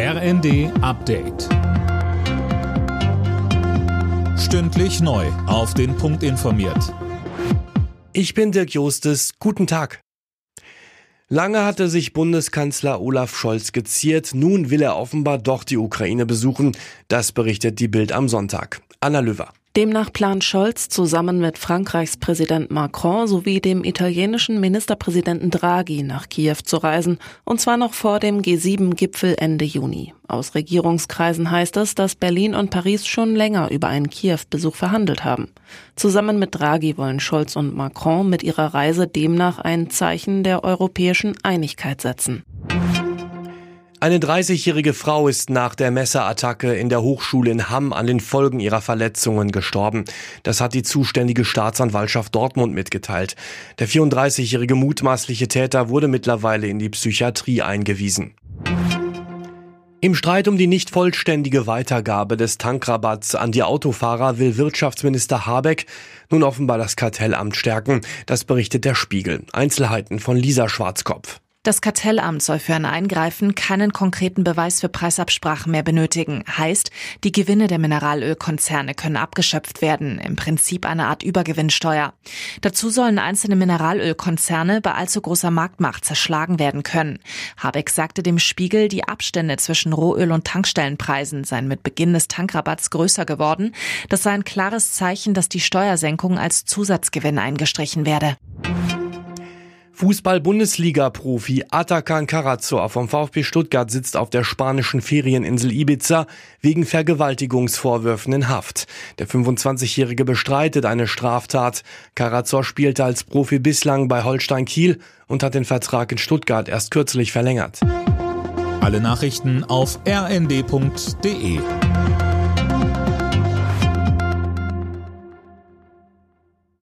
RND Update. Stündlich neu. Auf den Punkt informiert. Ich bin Dirk Jostes. Guten Tag. Lange hatte sich Bundeskanzler Olaf Scholz geziert. Nun will er offenbar doch die Ukraine besuchen. Das berichtet die Bild am Sonntag. Anna Löwer. Demnach plant Scholz zusammen mit Frankreichs Präsident Macron sowie dem italienischen Ministerpräsidenten Draghi nach Kiew zu reisen, und zwar noch vor dem G7-Gipfel Ende Juni. Aus Regierungskreisen heißt es, dass Berlin und Paris schon länger über einen Kiew-Besuch verhandelt haben. Zusammen mit Draghi wollen Scholz und Macron mit ihrer Reise demnach ein Zeichen der europäischen Einigkeit setzen. Eine 30-jährige Frau ist nach der Messerattacke in der Hochschule in Hamm an den Folgen ihrer Verletzungen gestorben. Das hat die zuständige Staatsanwaltschaft Dortmund mitgeteilt. Der 34-jährige mutmaßliche Täter wurde mittlerweile in die Psychiatrie eingewiesen. Im Streit um die nicht vollständige Weitergabe des Tankrabatts an die Autofahrer will Wirtschaftsminister Habeck nun offenbar das Kartellamt stärken. Das berichtet der Spiegel. Einzelheiten von Lisa Schwarzkopf. Das Kartellamt soll für ein Eingreifen keinen konkreten Beweis für Preisabsprachen mehr benötigen. Heißt, die Gewinne der Mineralölkonzerne können abgeschöpft werden. Im Prinzip eine Art Übergewinnsteuer. Dazu sollen einzelne Mineralölkonzerne bei allzu großer Marktmacht zerschlagen werden können. Habeck sagte dem Spiegel, die Abstände zwischen Rohöl und Tankstellenpreisen seien mit Beginn des Tankrabatts größer geworden. Das sei ein klares Zeichen, dass die Steuersenkung als Zusatzgewinn eingestrichen werde. Fußball-Bundesliga-Profi Atakan Karazor vom VfB Stuttgart sitzt auf der spanischen Ferieninsel Ibiza wegen Vergewaltigungsvorwürfen in Haft. Der 25-Jährige bestreitet eine Straftat. Karazor spielte als Profi bislang bei Holstein Kiel und hat den Vertrag in Stuttgart erst kürzlich verlängert. Alle Nachrichten auf rnd.de